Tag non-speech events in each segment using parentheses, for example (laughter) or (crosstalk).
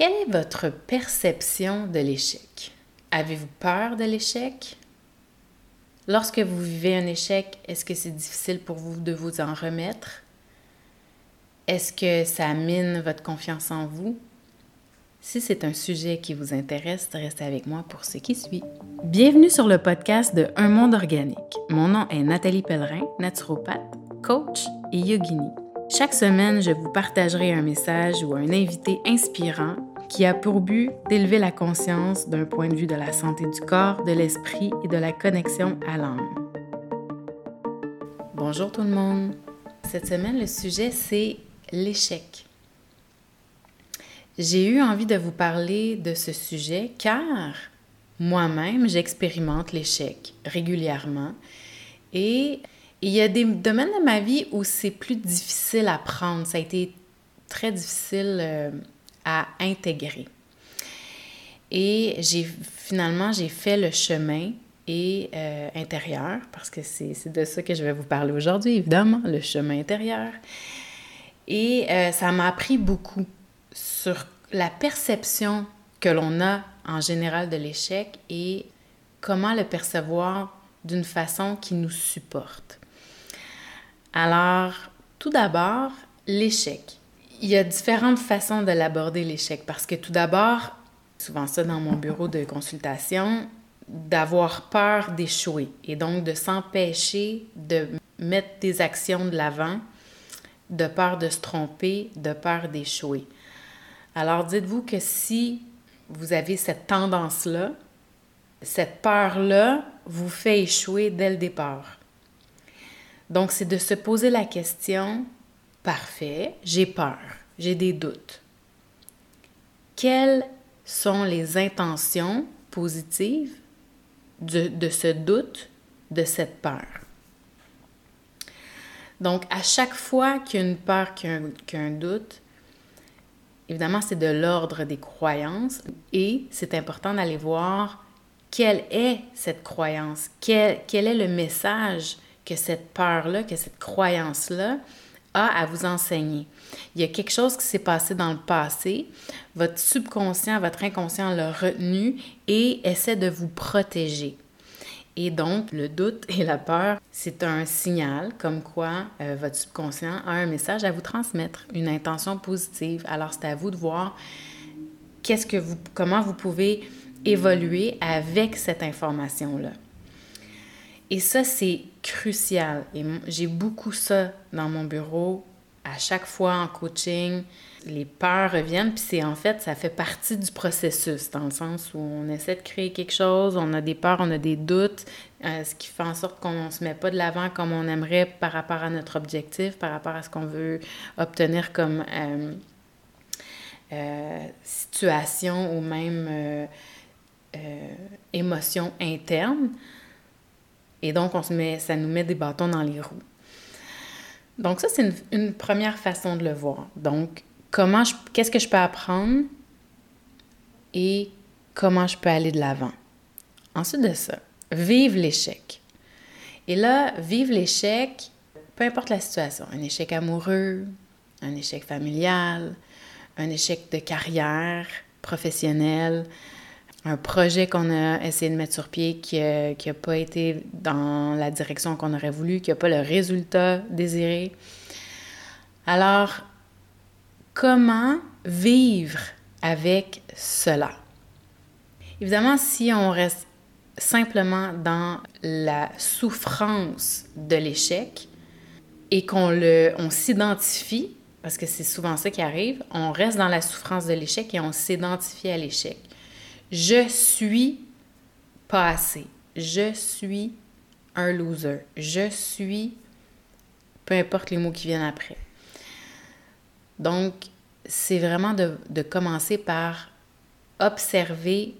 Quelle est votre perception de l'échec? Avez-vous peur de l'échec? Lorsque vous vivez un échec, est-ce que c'est difficile pour vous de vous en remettre? Est-ce que ça mine votre confiance en vous? Si c'est un sujet qui vous intéresse, restez avec moi pour ce qui suit. Bienvenue sur le podcast de Un monde organique. Mon nom est Nathalie Pellerin, naturopathe, coach et yogini. Chaque semaine, je vous partagerai un message ou un invité inspirant qui a pour but d'élever la conscience d'un point de vue de la santé du corps, de l'esprit et de la connexion à l'âme. Bonjour tout le monde. Cette semaine, le sujet, c'est l'échec. J'ai eu envie de vous parler de ce sujet car moi-même, j'expérimente l'échec régulièrement et il y a des domaines de ma vie où c'est plus difficile à prendre. Ça a été très difficile euh, à intégrer. Et j'ai finalement, j'ai fait le chemin et euh, intérieur, parce que c'est de ça que je vais vous parler aujourd'hui, évidemment, le chemin intérieur. Et euh, ça m'a appris beaucoup sur la perception que l'on a en général de l'échec et comment le percevoir d'une façon qui nous supporte. Alors, tout d'abord, l'échec. Il y a différentes façons de l'aborder, l'échec, parce que tout d'abord, souvent ça dans mon bureau de consultation, d'avoir peur d'échouer et donc de s'empêcher de mettre des actions de l'avant, de peur de se tromper, de peur d'échouer. Alors dites-vous que si vous avez cette tendance-là, cette peur-là vous fait échouer dès le départ. Donc, c'est de se poser la question, parfait, j'ai peur, j'ai des doutes. Quelles sont les intentions positives de, ce doute, de cette peur? Donc, à chaque fois qu'il y a une peur, qu'il y a un, doute, évidemment, c'est de l'ordre des croyances et c'est important d'aller voir quelle est cette croyance, quel, est le message que cette peur-là, que cette croyance-là a à vous enseigner. Il y a quelque chose qui s'est passé dans le passé, votre subconscient, votre inconscient l'a retenu et essaie de vous protéger. Et donc, le doute et la peur, c'est un signal comme quoi euh, votre subconscient a un message à vous transmettre, une intention positive. Alors, c'est à vous de voir qu'est-ce que vous, comment vous pouvez évoluer avec cette information-là. Et ça, c'est crucial. Et j'ai beaucoup ça dans mon bureau. À chaque fois en coaching, les peurs reviennent, puis c'est en fait, ça fait partie du processus, dans le sens où on essaie de créer quelque chose, on a des peurs, on a des doutes, euh, ce qui fait en sorte qu'on ne se met pas de l'avant comme on aimerait par rapport à notre objectif, par rapport à ce qu'on veut obtenir comme euh, euh, situation ou même émotion interne. Et donc, on se met, ça nous met des bâtons dans les roues. Donc, ça, c'est une, première façon de le voir. Donc, comment qu'est-ce que je peux apprendre et comment je peux aller de l'avant? Ensuite de ça, vivre l'échec. Et là, vivre l'échec, peu importe la situation, un échec amoureux, un échec familial, un échec de carrière professionnelle, un projet qu'on a essayé de mettre sur pied qui n'a pas été dans la direction qu'on aurait voulu, qui n'a pas le résultat désiré. Alors, comment vivre avec cela? Évidemment, si on reste simplement dans la souffrance de l'échec et qu'on le, on s'identifie, parce que c'est souvent ça qui arrive, on reste dans la souffrance de l'échec et on s'identifie à l'échec. Je suis pas assez. Je suis un loser. Je suis peu importe les mots qui viennent après. Donc, c'est vraiment de, commencer par observer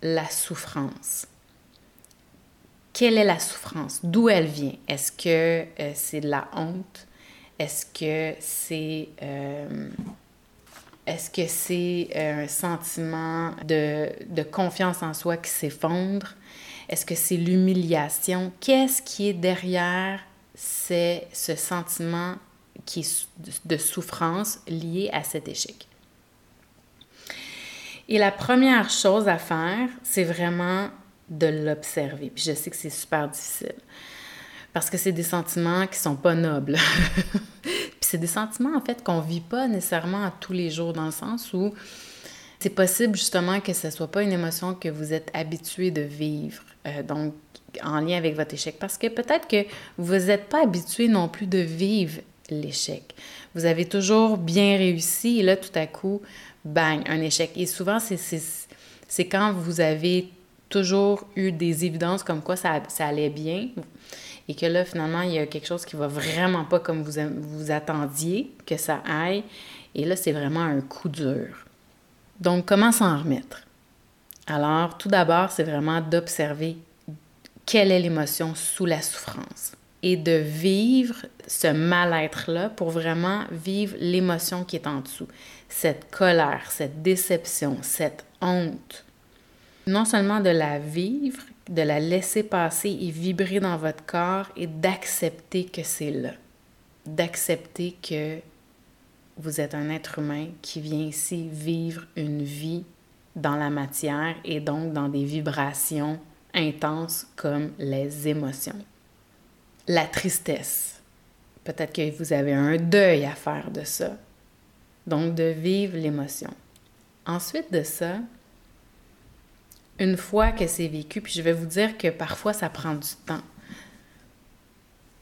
la souffrance. Quelle est la souffrance? D'où elle vient? Est-ce que euh, c'est de la honte? Est-ce que c'est euh, est-ce que c'est euh, un sentiment de, confiance en soi qui s'effondre? Est-ce que c'est l'humiliation? Qu'est-ce qui est derrière c'est ce sentiment qui de souffrance lié à cet échec? Et la première chose à faire, c'est vraiment de l'observer. Puis je sais que c'est super difficile parce que c'est des sentiments qui sont pas nobles. (laughs) C'est des sentiments en fait qu'on vit pas nécessairement tous les jours dans le sens où c'est possible justement que ce soit pas une émotion que vous êtes habitué de vivre. Euh, donc en lien avec votre échec parce que peut-être que vous n'êtes pas habitué non plus de vivre l'échec. Vous avez toujours bien réussi et là tout à coup, bang, un échec. Et souvent c'est quand vous avez toujours eu des évidences comme quoi ça, ça allait bien et que là, finalement, il y a quelque chose qui va vraiment pas comme vous, vous attendiez que ça aille. Et là, c'est vraiment un coup dur. Donc, comment s'en remettre? Alors, tout d'abord, c'est vraiment d'observer quelle est l'émotion sous la souffrance et de vivre ce mal-être-là pour vraiment vivre l'émotion qui est en dessous. Cette colère, cette déception, cette honte, non seulement de la vivre, de la laisser passer et vibrer dans votre corps et d'accepter que c'est là. D'accepter que vous êtes un être humain qui vient ici vivre une vie dans la matière et donc dans des vibrations intenses comme les émotions. La tristesse. Peut-être que vous avez un deuil à faire de ça. Donc de vivre l'émotion. Ensuite de ça, une fois que c'est vécu, puis je vais vous dire que parfois ça prend du temps.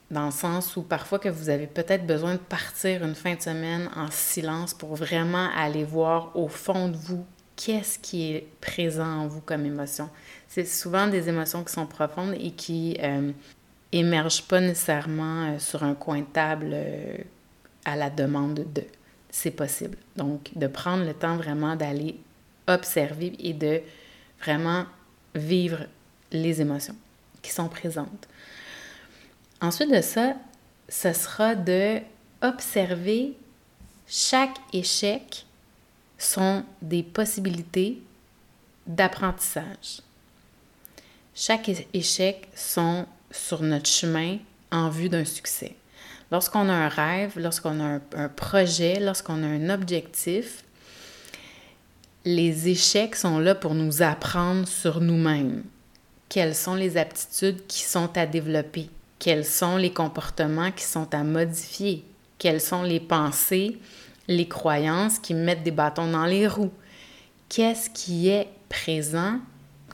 Dans le sens où parfois que vous avez peut-être besoin de partir une fin de semaine en silence pour vraiment aller voir au fond de vous qu'est-ce qui est présent en vous comme émotion. C'est souvent des émotions qui sont profondes et qui euh, émergent pas nécessairement euh, sur un coin de table euh, à la demande de. C'est possible. Donc, de prendre le temps vraiment d'aller observer et de vraiment vivre les émotions qui sont présentes. Ensuite de ça, ce sera de observer chaque échec sont des possibilités d'apprentissage. Chaque échec sont sur notre chemin en vue d'un succès. Lorsqu'on a un rêve, lorsqu'on a un, un projet, lorsqu'on a un objectif, les échecs sont là pour nous apprendre sur nous-mêmes. Quelles sont les aptitudes qui sont à développer? Quels sont les comportements qui sont à modifier? Quelles sont les pensées, les croyances qui mettent des bâtons dans les roues? Qu'est-ce qui est présent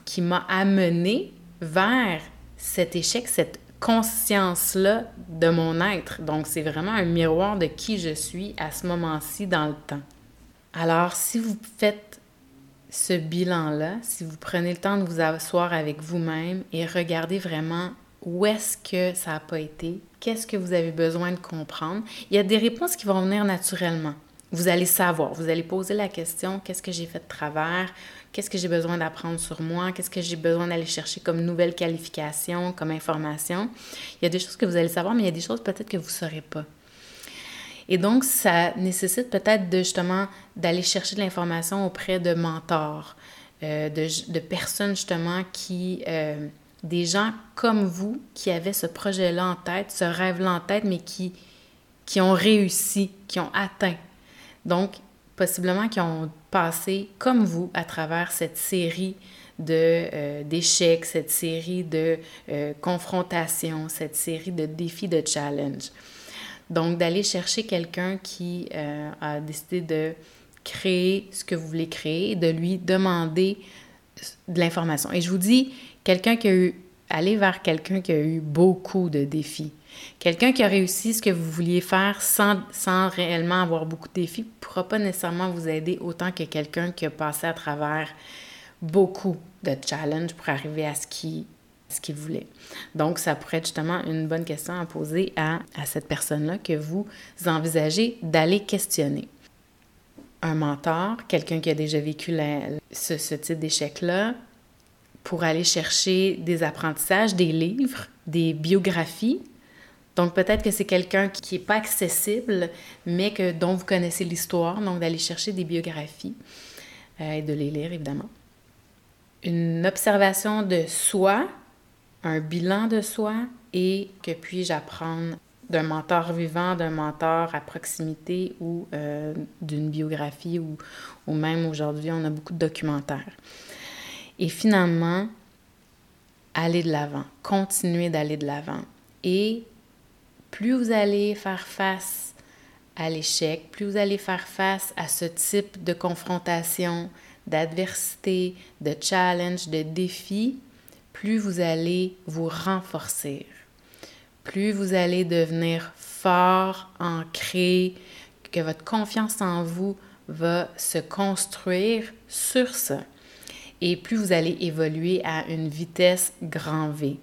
qui m'a amené vers cet échec, cette conscience-là de mon être? Donc, c'est vraiment un miroir de qui je suis à ce moment-ci dans le temps. Alors, si vous faites ce bilan-là, si vous prenez le temps de vous asseoir avec vous-même et regardez vraiment où est-ce que ça n'a pas été, qu'est-ce que vous avez besoin de comprendre, il y a des réponses qui vont venir naturellement. Vous allez savoir, vous allez poser la question, qu'est-ce que j'ai fait de travers, qu'est-ce que j'ai besoin d'apprendre sur moi, qu'est-ce que j'ai besoin d'aller chercher comme nouvelle qualification, comme information. Il y a des choses que vous allez savoir, mais il y a des choses peut-être que vous ne saurez pas. Et donc, ça nécessite peut-être justement d'aller chercher de l'information auprès de mentors, euh, de, personnes justement qui, euh, des gens comme vous qui avaient ce projet-là en tête, ce rêve-là en tête, mais qui, qui ont réussi, qui ont atteint. Donc, possiblement qui ont passé comme vous à travers cette série euh, d'échecs, cette série de confrontations, cette série de défis, de challenges. Donc, d'aller chercher quelqu'un qui euh, a décidé de créer ce que vous voulez créer et de lui demander de l'information. Et je vous dis, quelqu'un qui a eu, allez vers quelqu'un qui a eu beaucoup de défis. Quelqu'un qui a réussi ce que vous vouliez faire sans, sans réellement avoir beaucoup de défis ne pourra pas nécessairement vous aider autant que quelqu'un qui a passé à travers beaucoup de challenges pour arriver à ce qui ce qu'il voulait. Donc, ça pourrait être justement une bonne question à poser à, cette personne-là que vous envisagez d'aller questionner. Un mentor, quelqu'un qui a déjà vécu ce, ce type d'échec-là, pour aller chercher des apprentissages, des livres, des biographies. Donc, peut-être que c'est quelqu'un qui n'est pas accessible, mais que, dont vous connaissez l'histoire, donc d'aller chercher des biographies euh, et de les lire, évidemment. Une observation de soi, un bilan de soi et que puis-je apprendre d'un mentor vivant, d'un mentor à proximité ou euh, d'une biographie ou, ou même aujourd'hui, on a beaucoup de documentaires. Et finalement, aller de l'avant, continuer d'aller de l'avant. Et plus vous allez faire face à l'échec, plus vous allez faire face à ce type de confrontation, d'adversité, de challenge, de défi, plus vous allez vous renforcer, plus vous allez devenir fort, ancré, que votre confiance en vous va se construire sur ça. Et plus vous allez évoluer à une vitesse grand V.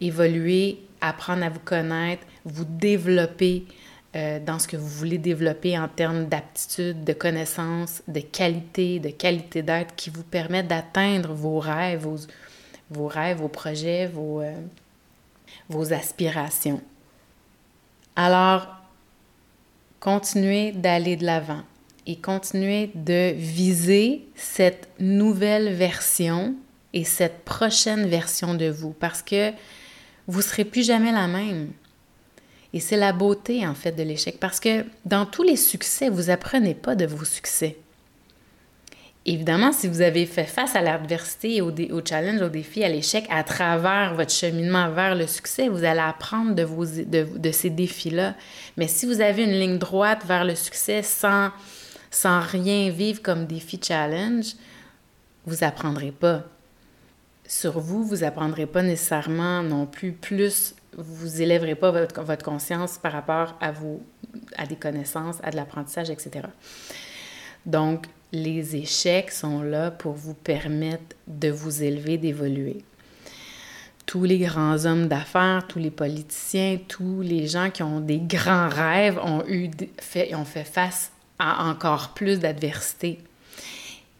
Évoluer, apprendre à vous connaître, vous développer euh, dans ce que vous voulez développer en termes d'aptitude, de connaissances, de qualité, de qualité d'être qui vous permettent d'atteindre vos rêves, vos, vos, rêves, vos projets, vos, euh, vos aspirations. Alors, continuez d'aller de l'avant et continuez de viser cette nouvelle version et cette prochaine version de vous parce que vous ne serez plus jamais la même. Et c'est la beauté, en fait, de l'échec. Parce que dans tous les succès, vous apprenez pas de vos succès. Évidemment, si vous avez fait face à l'adversité, au, au, challenge, au défi, à l'échec, à travers votre cheminement vers le succès, vous allez apprendre de, vos, ces défis-là. Mais si vous avez une ligne droite vers le succès sans, sans rien vivre comme défi challenge, vous apprendrez pas. Sur vous, vous apprendrez pas nécessairement non plus plus vous élèverez pas votre, conscience par rapport à, vous, à des connaissances, à de l'apprentissage, etc. Donc, les échecs sont là pour vous permettre de vous élever, d'évoluer. Tous les grands hommes d'affaires, tous les politiciens, tous les gens qui ont des grands rêves ont, eu, fait, ont fait face à encore plus d'adversité.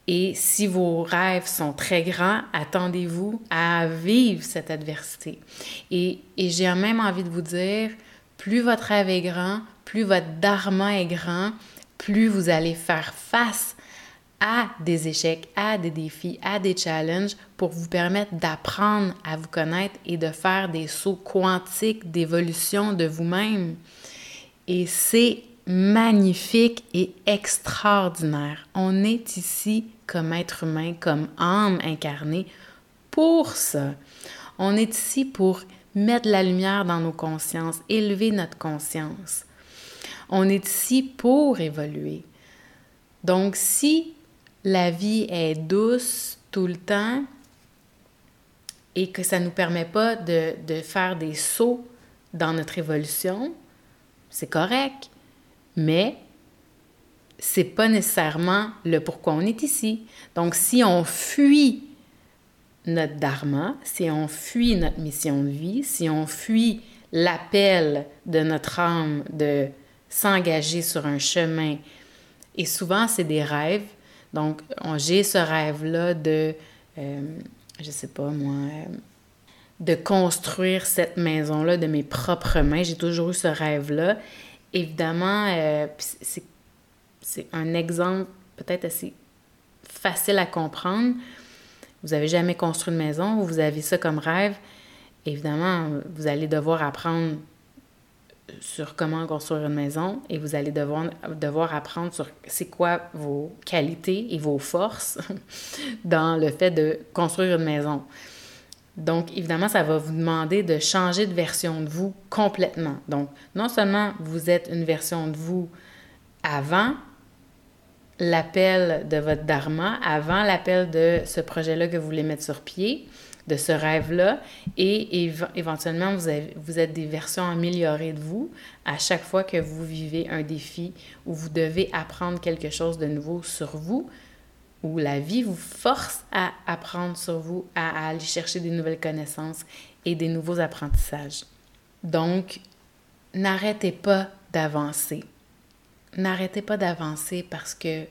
Et si vos rêves sont très grands, attendez-vous à vivre cette adversité. Et, et j'ai même envie de vous dire, plus votre rêve est grand, plus votre dharma est grand, plus vous allez faire face à des échecs, à des défis, à des challenges pour vous permettre d'apprendre à vous connaître et de faire des sauts quantiques d'évolution de vous-même. Et c'est magnifique et extraordinaire. On est ici comme être humain, comme âme incarnée pour ça. On est ici pour mettre la lumière dans nos consciences, élever notre conscience. On est ici pour évoluer. Donc si la vie est douce tout le temps et que ça ne nous permet pas de, de faire des sauts dans notre évolution, c'est correct. Mais c'est pas nécessairement le pourquoi on est ici. Donc, si on fuit notre dharma, si on fuit notre mission de vie, si on fuit l'appel de notre âme de s'engager sur un chemin, et souvent c'est des rêves, donc j'ai ce rêve-là de, euh, je sais pas moi, euh, de construire cette maison-là de mes propres mains, j'ai toujours eu ce rêve-là. Évidemment, euh, c'est un exemple peut-être assez facile à comprendre. Vous n'avez jamais construit une maison, vous avez ça comme rêve. Évidemment, vous allez devoir apprendre sur comment construire une maison et vous allez devoir, devoir apprendre sur c'est quoi vos qualités et vos forces (laughs) dans le fait de construire une maison. Donc, évidemment, ça va vous demander de changer de version de vous complètement. Donc, non seulement vous êtes une version de vous avant, l'appel de votre dharma, avant l'appel de ce projet-là que vous voulez mettre sur pied, de ce rêve-là, et éventuellement, vous, êtes des versions améliorées de vous à chaque fois que vous vivez un défi où vous devez apprendre quelque chose de nouveau sur vous, où la vie vous force à apprendre sur vous, à, à aller chercher des nouvelles connaissances et des nouveaux apprentissages. Donc, n'arrêtez pas d'avancer n'arrêtez pas d'avancer parce que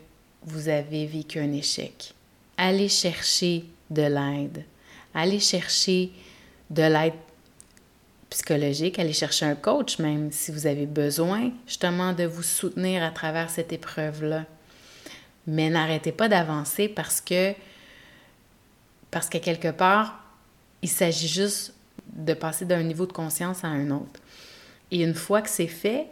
vous avez vécu un échec. Allez chercher de l'aide. Allez chercher de l'aide psychologique, allez chercher un coach même si vous avez besoin justement de vous soutenir à travers cette épreuve-là. Mais n'arrêtez pas d'avancer parce que parce que quelque part, il s'agit juste de passer d'un niveau de conscience à un autre. Et une fois que c'est fait,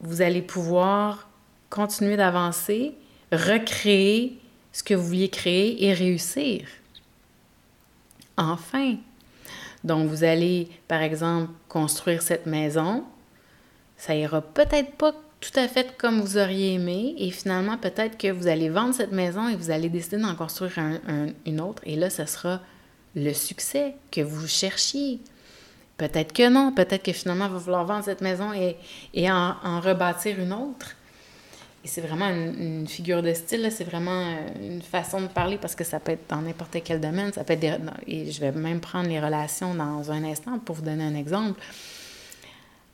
vous allez pouvoir continuer d'avancer, recréer ce que vous vouliez créer et réussir. Enfin. Donc, vous allez, par exemple, construire cette maison. Ça ira peut-être pas tout à fait comme vous auriez aimé. Et finalement, peut-être que vous allez vendre cette maison et vous allez décider d'en construire une autre. Et là, ce sera le succès que vous cherchiez. Peut-être que non. Peut-être que finalement, il va falloir vendre cette maison et, et en, rebâtir une autre. Et c'est vraiment une, figure de style, c'est vraiment euh, une façon de parler parce que ça peut être dans n'importe quel domaine. Ça peut être et je vais même prendre les relations dans un instant pour vous donner un exemple.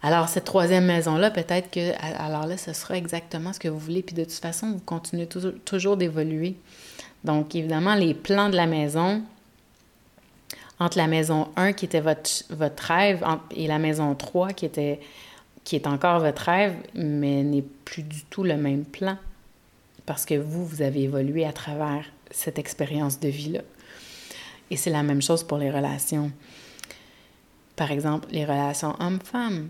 Alors, cette troisième maison-là, peut-être que, alors là, ce sera exactement ce que vous voulez. Puis de toute façon, vous continuez toujours d'évoluer. Donc, évidemment, les plans de la maison, entre la maison 1 qui était votre, votre rêve et la maison 3 qui, était, qui est encore votre rêve, mais n'est plus du tout le même plan. Parce que vous, vous avez évolué à travers cette expérience de vie-là. Et c'est la même chose pour les relations. Par exemple, les relations homme-femme.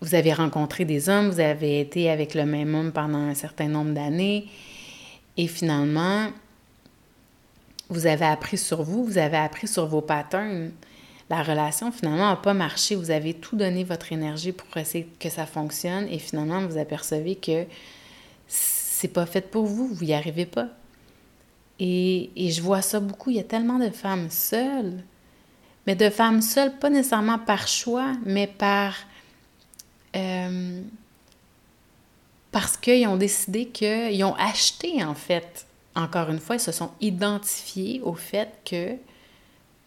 Vous avez rencontré des hommes, vous avez été avec le même homme pendant un certain nombre d'années, et finalement, vous avez appris sur vous, vous avez appris sur vos patterns. La relation, finalement, n'a pas marché. Vous avez tout donné votre énergie pour essayer que ça fonctionne et finalement, vous apercevez que c'est pas fait pour vous, vous n'y arrivez pas. Et, et, je vois ça beaucoup. Il y a tellement de femmes seules, mais de femmes seules, pas nécessairement par choix, mais par. Euh, parce qu'ils ont décidé qu'ils ont acheté, en fait, encore une fois, ils se sont identifiés au fait que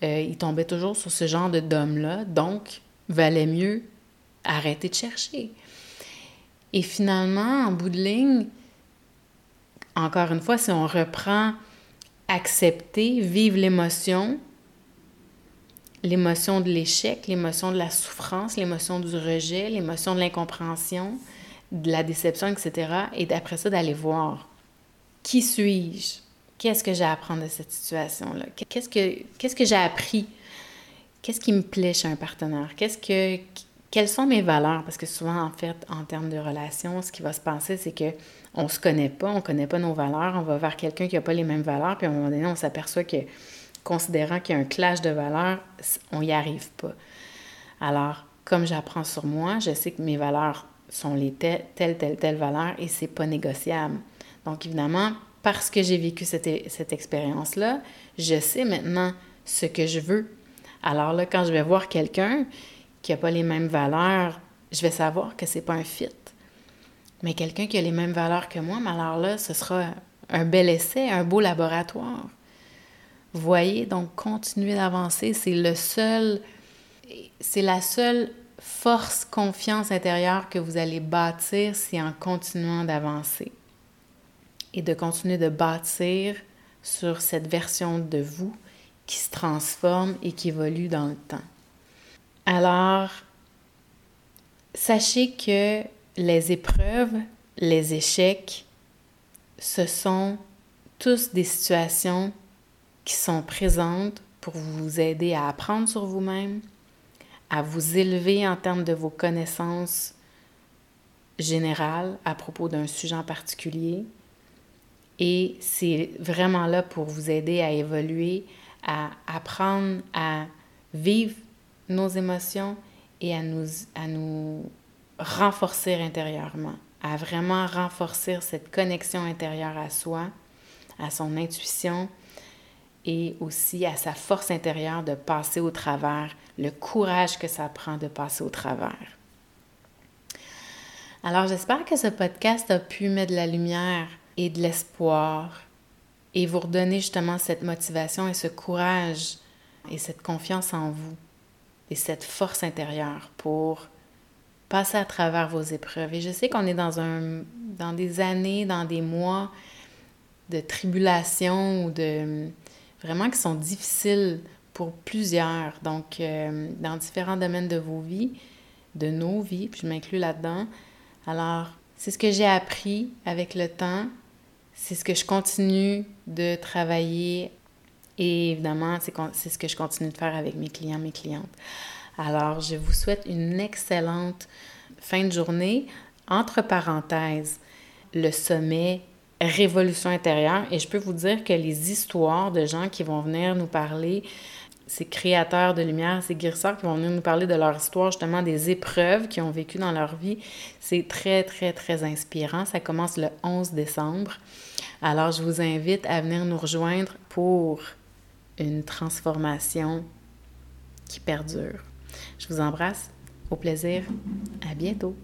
euh, tombaient toujours sur ce genre de d'homme-là, donc valait mieux arrêter de chercher. Et finalement, en bout de ligne, encore une fois, si on reprend accepter, vivre l'émotion, l'émotion de l'échec, l'émotion de la souffrance, l'émotion du rejet, l'émotion de l'incompréhension, de la déception, etc. Et d'après ça, d'aller voir qui suis-je? Qu'est-ce que j'ai à apprendre de cette situation-là? Qu'est-ce que, que j'ai appris? Qu'est-ce qui me plaît chez un partenaire? Qu'est-ce que, quelles sont mes valeurs? Parce que souvent, en fait, en termes de relations, ce qui va se passer, c'est que on se connaît pas, on connaît pas nos valeurs, on va vers quelqu'un qui n'a pas les mêmes valeurs, puis à un moment donné, on s'aperçoit que, considérant qu'il y a un clash de valeurs, on n'y arrive pas. Alors, comme j'apprends sur moi, je sais que mes valeurs sont les telles, telles, telles, telles valeurs et c'est pas négociable. Donc, évidemment, parce que j'ai vécu cette, expérience-là, je sais maintenant ce que je veux. Alors là, quand je vais voir quelqu'un qui n'a pas les mêmes valeurs, je vais savoir que c'est pas un fit. Mais quelqu'un qui a les mêmes valeurs que moi, alors là, ce sera un bel essai, un beau laboratoire. Voyez, donc continuer d'avancer, c'est la seule force, confiance intérieure que vous allez bâtir, c'est en continuant d'avancer et de continuer de bâtir sur cette version de vous qui se transforme et qui évolue dans le temps. Alors, sachez que les épreuves, les échecs, ce sont tous des situations qui sont présentes pour vous aider à apprendre sur vous-même, à vous élever en termes de vos connaissances générales à propos d'un sujet en particulier, et c'est vraiment là pour vous aider à évoluer, à apprendre à vivre nos émotions et à nous, à nous renforcer intérieurement, à vraiment renforcer cette connexion intérieure à soi, à son intuition et aussi à sa force intérieure de passer au travers, le courage que ça prend de passer au travers. Alors j'espère que ce podcast a pu mettre de la lumière et de l'espoir et vous redonner justement cette motivation et ce courage et cette confiance en vous et cette force intérieure pour passer à travers vos épreuves. Et je sais qu'on est dans, un, dans des années, dans des mois de tribulation ou de vraiment qui sont difficiles pour plusieurs. Donc, euh, dans différents domaines de vos vies, de nos vies, puis je m'inclus là-dedans. Alors, c'est ce que j'ai appris avec le temps c'est ce que je continue de travailler et évidemment, c'est ce que je continue de faire avec mes clients, mes clientes. Alors, je vous souhaite une excellente fin de journée. Entre parenthèses, le sommet révolution intérieure. Et je peux vous dire que les histoires de gens qui vont venir nous parler, ces créateurs de lumière, ces guérisseurs qui vont venir nous parler de leur histoire, justement des épreuves qu'ils ont vécues dans leur vie, c'est très, très, très inspirant. Ça commence le 11 décembre. Alors, je vous invite à venir nous rejoindre pour une transformation qui perdure. Je vous embrasse. Au plaisir. À bientôt.